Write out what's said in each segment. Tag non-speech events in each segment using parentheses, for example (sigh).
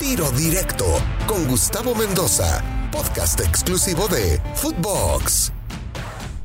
Tiro Directo con Gustavo Mendoza, podcast exclusivo de Footbox.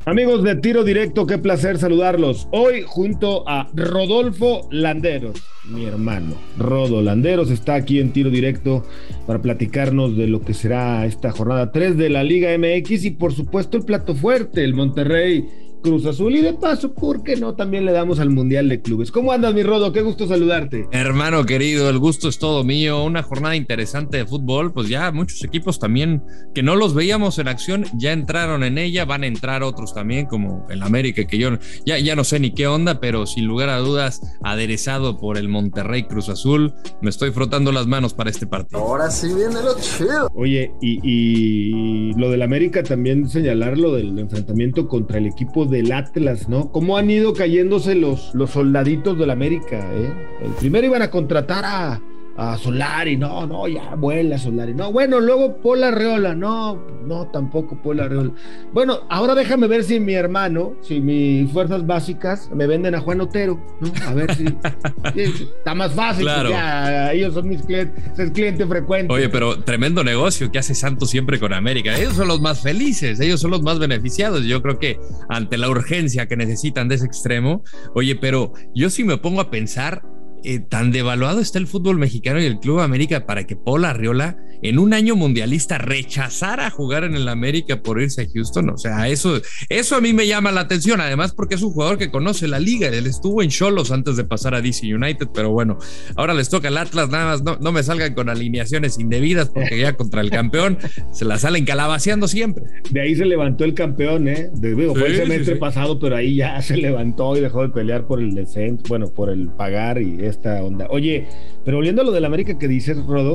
Amigos de Tiro Directo, qué placer saludarlos. Hoy junto a Rodolfo Landeros, mi hermano. Rodo Landeros está aquí en Tiro Directo para platicarnos de lo que será esta jornada 3 de la Liga MX y por supuesto el plato fuerte, el Monterrey Cruz Azul y de paso, ¿por qué no? También le damos al Mundial de Clubes. ¿Cómo andas, mi Rodo? Qué gusto saludarte. Hermano querido, el gusto es todo mío. Una jornada interesante de fútbol. Pues ya muchos equipos también que no los veíamos en acción ya entraron en ella. Van a entrar otros también, como el América, que yo ya, ya no sé ni qué onda, pero sin lugar a dudas, aderezado por el Monterrey Cruz Azul. Me estoy frotando las manos para este partido. Ahora sí viene lo chido. Oye, y, y lo del América también señalar lo del enfrentamiento contra el equipo del Atlas, ¿no? ¿Cómo han ido cayéndose los, los soldaditos del América, eh? El primero iban a contratar a, a Solari, no, no, ya vuela Solari, no, bueno, luego Pola Reola, no, no, tampoco Pola Reola. Bueno, ahora déjame ver si mi hermano, si mis fuerzas básicas me venden a Juan Otero, ¿no? A ver si, (laughs) si está más fácil, Claro. ya, ellos son mis clientes, es cliente frecuente. Oye, pero tremendo negocio que hace Santos siempre con América. Ellos son los más felices, ellos son los más beneficiados. Yo creo que ante la urgencia que necesitan de ese extremo, oye, pero yo sí me pongo a pensar, eh, tan devaluado está el fútbol mexicano y el Club América para que Paul Arriola en un año mundialista rechazara jugar en el América por irse a Houston. O sea, eso, eso a mí me llama la atención, además porque es un jugador que conoce la liga. Él estuvo en Cholos antes de pasar a DC United, pero bueno, ahora les toca el Atlas, nada más no, no me salgan con alineaciones indebidas porque ya contra el campeón se la salen calabaceando siempre. De ahí se levantó el campeón, ¿eh? De- digo, fue el semestre sí, sí. pasado, pero ahí ya (laughs) se levantó y dejó de pelear por el descenso, bueno, por el pagar y esta onda. Oye, pero volviendo a lo del América que dices, Rodo,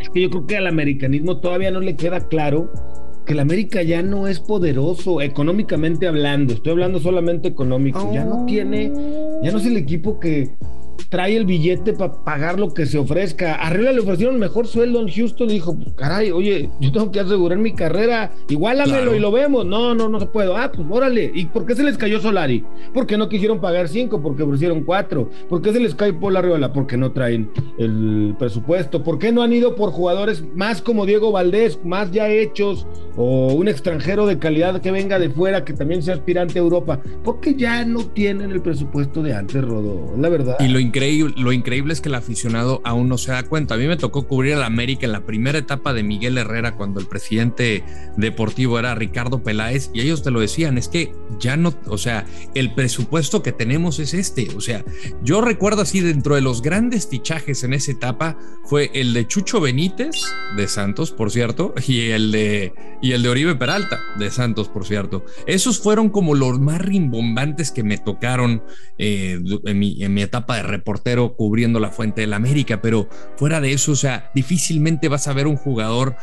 es que yo creo que al americanismo todavía no le queda claro que el América ya no es poderoso económicamente hablando. Estoy hablando solamente económico. Ya no tiene, ya no es el equipo que trae el billete para pagar lo que se ofrezca. Arriba le ofrecieron mejor sueldo en Houston y dijo, caray, oye, yo tengo que asegurar mi carrera, igualamelo Claro. y lo vemos. No, no, no se puede. Ah, pues órale. ¿Y por qué se les cayó Solari? Porque no quisieron pagar cinco, porque ofrecieron cuatro. ¿Por qué se les cae Paul Arriola? Porque no traen el presupuesto. ¿Por qué no han ido por jugadores más como Diego Valdés, más ya hechos, o un extranjero de calidad que venga de fuera, que también sea aspirante a Europa? Porque ya no tienen el presupuesto de antes, Rodo. La verdad. Y lo increíble, lo increíble es que el aficionado aún no se da cuenta. A mí me tocó cubrir a la América en la primera etapa de Miguel Herrera cuando el presidente deportivo era Ricardo Peláez y ellos te lo decían, es que ya no, o sea, el presupuesto que tenemos es este. O sea, yo recuerdo así dentro de los grandes fichajes en esa etapa fue el de Chucho Benítez de Santos, por cierto, (laughs) y el de y el de Oribe Peralta de Santos, por cierto. Esos fueron como los más rimbombantes que me tocaron eh, en, mi, en mi etapa de reportero cubriendo la Fuente del América, pero fuera de eso, o sea, difícilmente vas a ver un jugador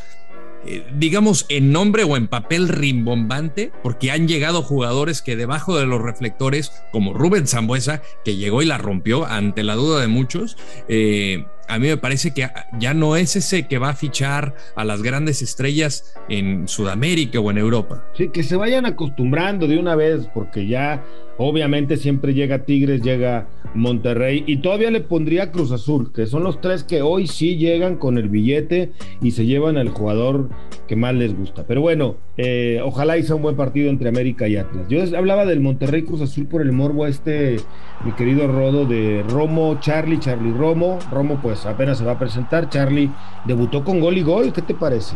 eh, digamos, en nombre o en papel rimbombante, porque han llegado jugadores que debajo de los reflectores, como Rubén Zambuesa, que llegó y la rompió ante la duda de muchos, eh, a mí me parece que ya no es ese que va a fichar a las grandes estrellas en Sudamérica o en Europa. Sí, que se vayan acostumbrando de una vez, porque ya obviamente siempre llega Tigres, llega Monterrey y todavía le pondría Cruz Azul, que son los tres que hoy sí llegan con el billete y se llevan al jugador que más les gusta. Pero bueno, eh, ojalá sea un buen partido entre América y Atlas. Yo hablaba del Monterrey Cruz Azul por el morbo este, mi querido Rodo, de Romo, Charlie, Charlie Romo. Romo pues apenas se va a presentar, Charlie debutó con gol y gol, ¿qué te parece?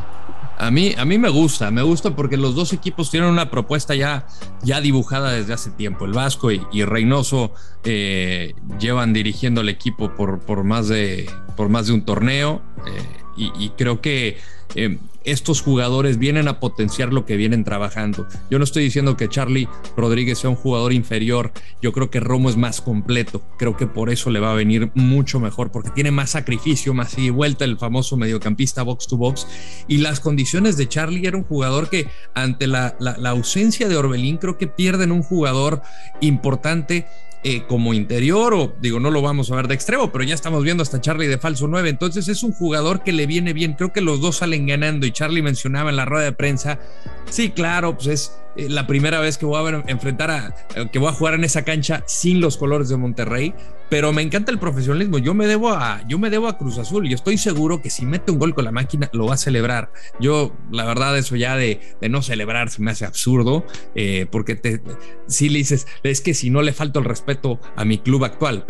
A mí, a mí me gusta, me gusta porque los dos equipos tienen una propuesta ya, ya dibujada desde hace tiempo. El Vasco y, y Reynoso eh, llevan dirigiendo el equipo por, por, más, de, por más de un torneo eh, y, creo que eh, estos jugadores vienen a potenciar lo que vienen trabajando. Yo no estoy diciendo que Charlie Rodríguez sea un jugador inferior, yo creo que Romo es más completo, creo que por eso le va a venir mucho mejor, porque tiene más sacrificio, más y vuelta, el famoso mediocampista box to box, y las condiciones de Charlie era un jugador que ante la, la, la ausencia de Orbelín creo que pierden un jugador importante eh, como interior, o digo, no lo vamos a ver de extremo, pero ya estamos viendo hasta Charlie de falso 9. Entonces es un jugador que le viene bien. Creo que los dos salen ganando. Y Charlie mencionaba en la rueda de prensa: sí, claro, pues es eh, la primera vez que voy a enfrentar a, que voy a jugar en esa cancha sin los colores de Monterrey, pero me encanta el profesionalismo. Yo me debo a, yo me debo a Cruz Azul y estoy seguro que si mete un gol con la máquina lo va a celebrar. Yo, la verdad, eso ya de, no celebrar se me hace absurdo, eh, porque te, si le dices, es que si no le falta el respeto a mi club actual,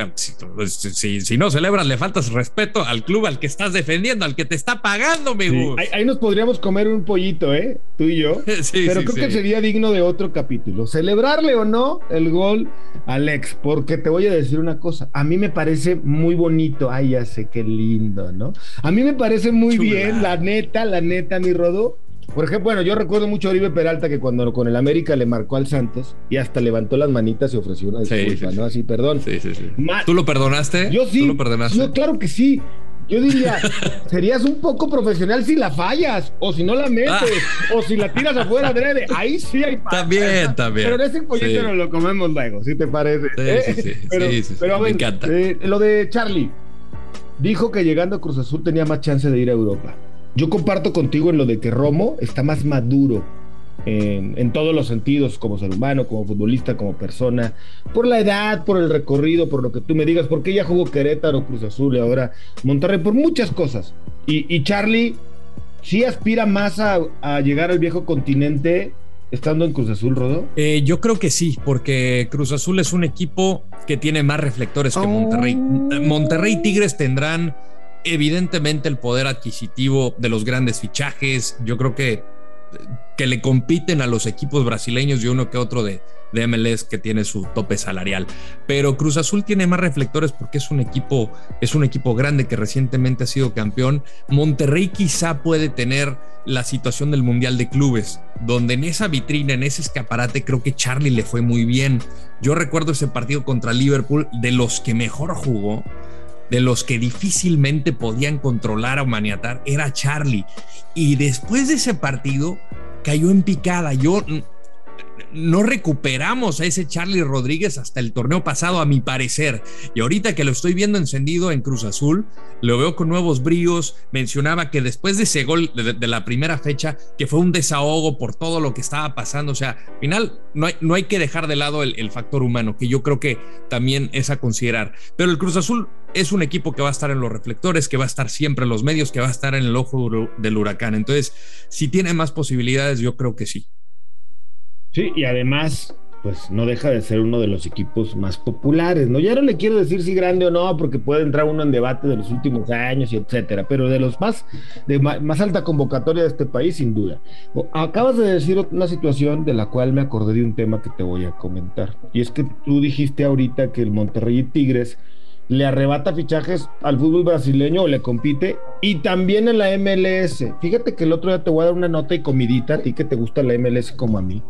pues, si, no celebras, le faltas respeto al club al que estás defendiendo, al que te está pagando, mi ahí, nos podríamos comer un pollito, ¿eh? Tú y yo. (laughs) pero creo que sería digno de otro capítulo. Celebrarle o no el gol al ex, porque te voy a decir una cosa a mí me parece muy bonito. Ay, ya sé qué lindo, ¿no? A mí me parece muy bien, la neta, la neta, mi Rodo. Por ejemplo, bueno, yo recuerdo mucho a Oribe Peralta que cuando con el América le marcó al Santos y hasta levantó las manitas y ofreció una disculpa, ¿no? Así, perdón. Sí, sí, sí. ¿Tú lo perdonaste? Yo sí. ¿Tú lo perdonaste? Yo, claro que sí. Yo diría, (laughs) serías un poco profesional si la fallas, o si no la metes, ah. o si la tiras afuera adrede. Ahí sí hay También, también. Pero ese pollito no lo comemos luego, si te parece. Sí, sí, (laughs) ¿Eh? sí. Pero, a ver, me encanta. Eh, lo de Charlie. Dijo que llegando a Cruz Azul tenía más chance de ir a Europa. Yo comparto contigo en lo de que Romo está más maduro en, todos los sentidos, como ser humano, como futbolista, como persona, por la edad, por el recorrido, por lo que tú me digas, porque ella jugó Querétaro, Cruz Azul y ahora Monterrey, por muchas cosas. Y, Charlie sí aspira más a, llegar al viejo continente estando en Cruz Azul, Rodo? Eh, yo creo que sí, porque Cruz Azul es un equipo que tiene más reflectores que Monterrey. Oh. Monterrey y Tigres tendrán evidentemente el poder adquisitivo de los grandes fichajes. Yo creo que que le compiten a los equipos brasileños y uno que otro de, de MLS que tiene su tope salarial. Pero Cruz Azul tiene más reflectores porque es un equipo, es un equipo grande que recientemente ha sido campeón. Monterrey quizá puede tener la situación del Mundial de Clubes, donde en esa vitrina, en ese escaparate, creo que Charlie le fue muy bien. Yo recuerdo ese partido contra Liverpool, de los que mejor jugó de los que difícilmente podían controlar o maniatar era Charlie. Y después de ese partido cayó en picada. Yo no recuperamos a ese Charlie Rodríguez hasta el torneo pasado, a mi parecer. Y ahorita que lo estoy viendo encendido en Cruz Azul, lo veo con nuevos bríos. Mencionaba que después de ese gol de, la primera fecha, que fue un desahogo por todo lo que estaba pasando. O sea, al final no hay, no hay que dejar de lado el, factor humano, que yo creo que también es a considerar. Pero el Cruz Azul es un equipo que va a estar en los reflectores, que va a estar siempre en los medios, que va a estar en el ojo del huracán. Entonces, si tiene más posibilidades, yo creo que sí. Sí, y además, pues no deja de ser uno de los equipos más populares, ¿no? Ya no le quiero decir si grande o no, porque puede entrar uno en debate de los últimos años y etcétera, pero de los más, de más, alta convocatoria de este país, sin duda. Acabas de decir una situación de la cual me acordé de un tema que te voy a comentar, y es que tú dijiste ahorita que el Monterrey Tigres le arrebata fichajes al fútbol brasileño o le compite y también en la MLS. Fíjate que el otro día te voy a dar una nota y comidita a ti que te gusta la MLS como a mí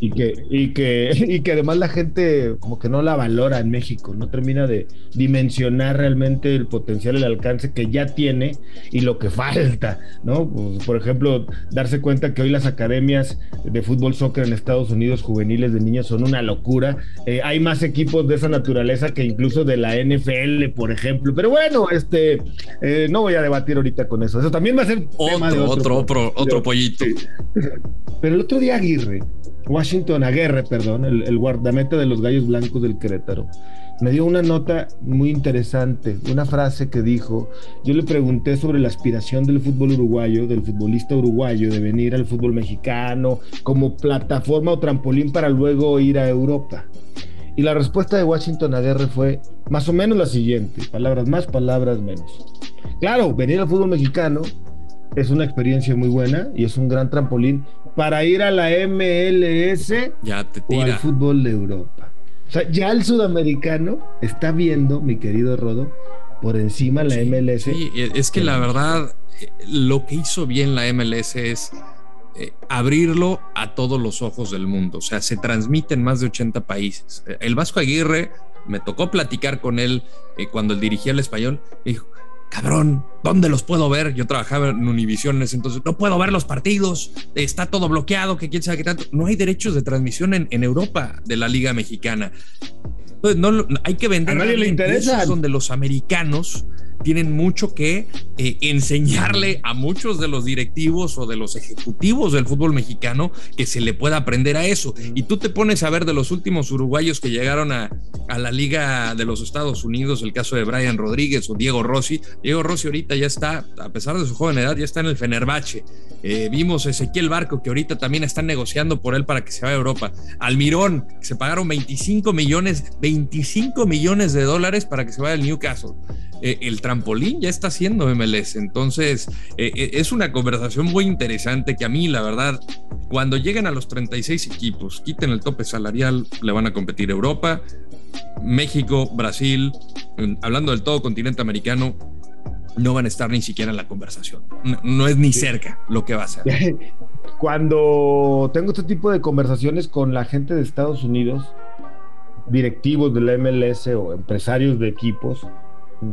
y que, y que, (laughs) y que además la gente como que no la valora en México, no termina de dimensionar realmente el potencial, el alcance que ya tiene y lo que (laughs) falta, ¿no? Pues, por ejemplo, darse cuenta que hoy las academias de fútbol soccer en Estados Unidos juveniles de niños son una locura. Eh, hay más equipos de esa naturaleza que incluso de la NFL, por ejemplo. Pero bueno, este eh, no voy a debatir ahorita con eso. Eso también va a ser otro, otro, otro, pollito. Pero el otro día Aguirre Washington Aguirre, perdón, el, guardameta de los Gallos Blancos del Querétaro, me dio una nota muy interesante, una frase que dijo, yo le pregunté sobre la aspiración del fútbol uruguayo, del futbolista uruguayo, de venir al fútbol mexicano como plataforma o trampolín para luego ir a Europa. Y la respuesta de Washington Aguirre fue más o menos la siguiente, palabras más, palabras menos. Claro, venir al fútbol mexicano es una experiencia muy buena y es un gran trampolín para ir a la MLS o al fútbol de Europa. O sea, ya el sudamericano está viendo, mi querido Rodo, por encima la MLS. Sí, es que la verdad, lo que hizo bien la MLS es eh, abrirlo a todos los ojos del mundo. O sea, se transmite en más de 80 países. El Vasco Aguirre, me tocó platicar con él eh, cuando él dirigía el español, dijo, cabrón, ¿dónde los puedo ver? Yo trabajaba en Univision en ese entonces, no puedo ver los partidos, está todo bloqueado, que quién sabe qué tanto. No hay derechos de transmisión en, Europa de la Liga Mexicana. Entonces, no, hay que vender. A nadie le interesa. Donde los americanos tienen mucho que eh, enseñarle a muchos de los directivos o de los ejecutivos del fútbol mexicano que se le pueda aprender a eso. Y tú te pones a ver de los últimos uruguayos que llegaron a, la Liga de los Estados Unidos, el caso de Brian Rodríguez o Diego Rossi. Diego Rossi ahorita ya está, a pesar de su joven edad, ya está en el Fenerbahce. Eh, vimos Ezequiel Barco, que ahorita también están negociando por él para que se vaya a Europa. Almirón, que se pagaron 25 millones, 25 millones de dólares para que se vaya al Newcastle. Eh, el trampolín ya está haciendo MLS. Entonces, eh, eh, es una conversación muy interesante que a mí, la verdad, cuando lleguen a los 36 equipos, quiten el tope salarial, le van a competir Europa, México, Brasil, hablando del todo continente americano, no van a estar ni siquiera en la conversación. No, es ni cerca lo que va a ser. (laughs) Cuando tengo este tipo de conversaciones con la gente de Estados Unidos, directivos de la MLS o empresarios de equipos,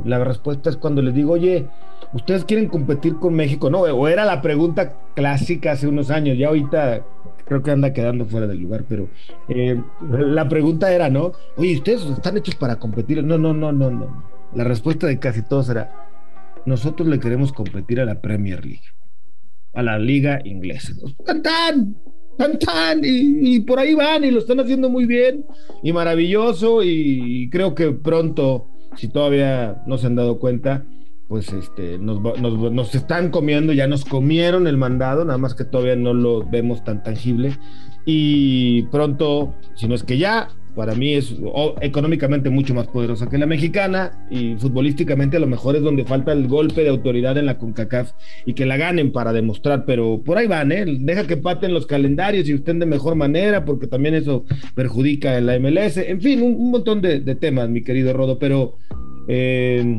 la respuesta es cuando les digo, oye, ¿ustedes quieren competir con México? No, o era la pregunta clásica hace unos años, ya ahorita creo que anda quedando fuera del lugar, pero eh, la pregunta era, ¿no? Oye, ¿ustedes están hechos para competir? No, no, no, no, no. La respuesta de casi todos era, nosotros le queremos competir a la Premier League, a la liga inglesa. ¡Tan, tan! ¡Tan, tan! Y, y por ahí van y lo están haciendo muy bien y maravilloso y creo que pronto si todavía no se han dado cuenta, pues este, nos, nos, están comiendo, ya nos comieron el mandado, nada más que todavía no lo vemos tan tangible. Y pronto, si no es que ya, para mí es económicamente mucho más poderosa que la mexicana y futbolísticamente a lo mejor es donde falta el golpe de autoridad en la CONCACAF y que la ganen para demostrar, pero por ahí van, ¿eh? Deja que paten los calendarios y estén de mejor manera porque también eso perjudica en la MLS, en fin, un, montón de, temas, mi querido Rodo, pero eh,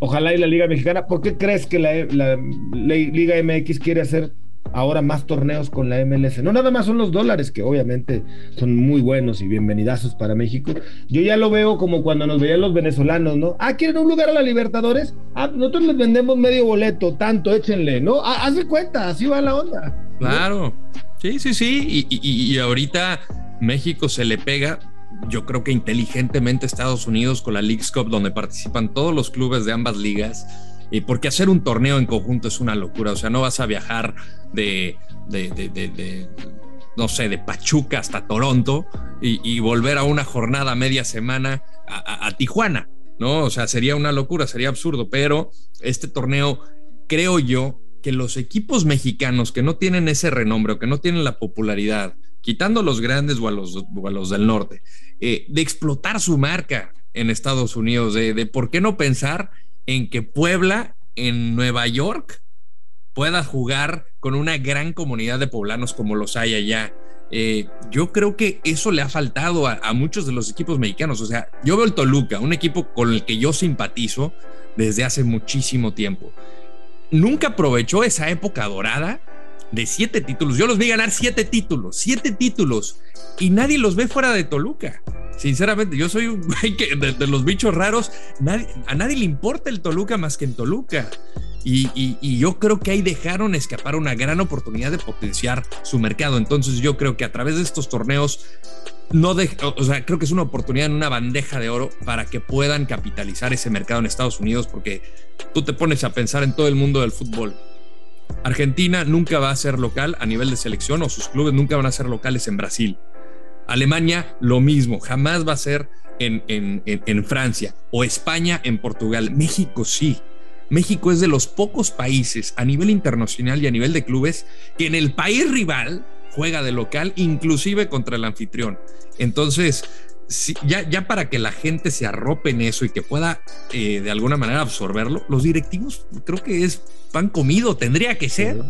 ojalá y la Liga Mexicana, ¿por qué crees que la, la Liga MX quiere hacer ahora más torneos con la MLS. No nada más son los dólares, que obviamente son muy buenos y bienvenidazos para México. Yo ya lo veo como cuando nos veían los venezolanos, ¿no? Ah, ¿quieren un lugar a la Libertadores? Ah, nosotros les vendemos medio boleto, tanto, échenle, ¿no? Ah, haz de cuenta, así va la onda. Claro. Sí, sí, sí. Y, y ahorita México se le pega yo creo que inteligentemente Estados Unidos con la League's Cup, donde participan todos los clubes de ambas ligas, y porque hacer un torneo en conjunto es una locura, o sea, no vas a viajar de, de, no sé, de Pachuca hasta Toronto y, volver a una jornada media semana a, Tijuana, ¿no? O sea, sería una locura, sería absurdo, pero este torneo, creo yo, que los equipos mexicanos que no tienen ese renombre o que no tienen la popularidad, quitando a los grandes o a los, a los del norte, eh, de explotar su marca en Estados Unidos, de, de por qué no pensar en que Puebla en Nueva York pueda jugar con una gran comunidad de poblanos como los hay allá. Eh, yo creo que eso le ha faltado a, a, muchos de los equipos mexicanos. O sea, yo veo el Toluca, un equipo con el que yo simpatizo desde hace muchísimo tiempo. Nunca aprovechó esa época dorada de siete títulos. Yo los vi ganar siete títulos, siete títulos, y nadie los ve fuera de Toluca. Sinceramente, yo soy un (laughs) güey que de, los bichos raros, a nadie le importa el Toluca más que en Toluca. Y, yo creo que ahí dejaron escapar una gran oportunidad de potenciar su mercado. Entonces yo creo que a través de estos torneos, no de, o sea, creo que es una oportunidad en una bandeja de oro para que puedan capitalizar ese mercado en Estados Unidos, porque tú te pones a pensar en todo el mundo del fútbol. Argentina nunca va a ser local a nivel de selección o sus clubes nunca van a ser locales en Brasil. Alemania, lo mismo, jamás va a ser en, en, Francia o España en Portugal. México sí. México es de los pocos países a nivel internacional y a nivel de clubes que en el país rival juega de local, inclusive contra el anfitrión. Entonces, ya, ya para que la gente se arrope en eso y que pueda eh, de alguna manera absorberlo, los directivos creo que es pan comido, tendría que ser.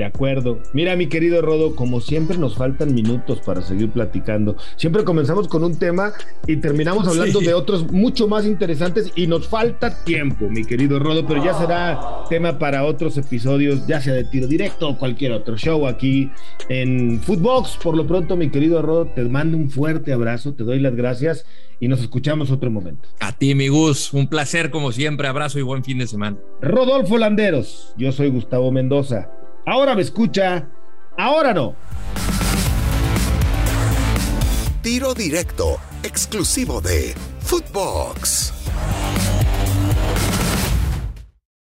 De acuerdo. Mira, mi querido Rodo, como siempre nos faltan minutos para seguir platicando. Siempre comenzamos con un tema y terminamos hablando de otros mucho más interesantes y nos falta tiempo, mi querido Rodo, pero ya será tema para otros episodios, ya sea de tiro directo o cualquier otro show aquí en Footbox. Por lo pronto, mi querido Rodo, te mando un fuerte abrazo, te doy las gracias y nos escuchamos otro momento. A ti, mi Gus, un placer como siempre, abrazo y buen fin de semana. Rodolfo Landeros, yo soy Gustavo Mendoza. Ahora me escucha, ahora no. Tiro directo, exclusivo de Footbox.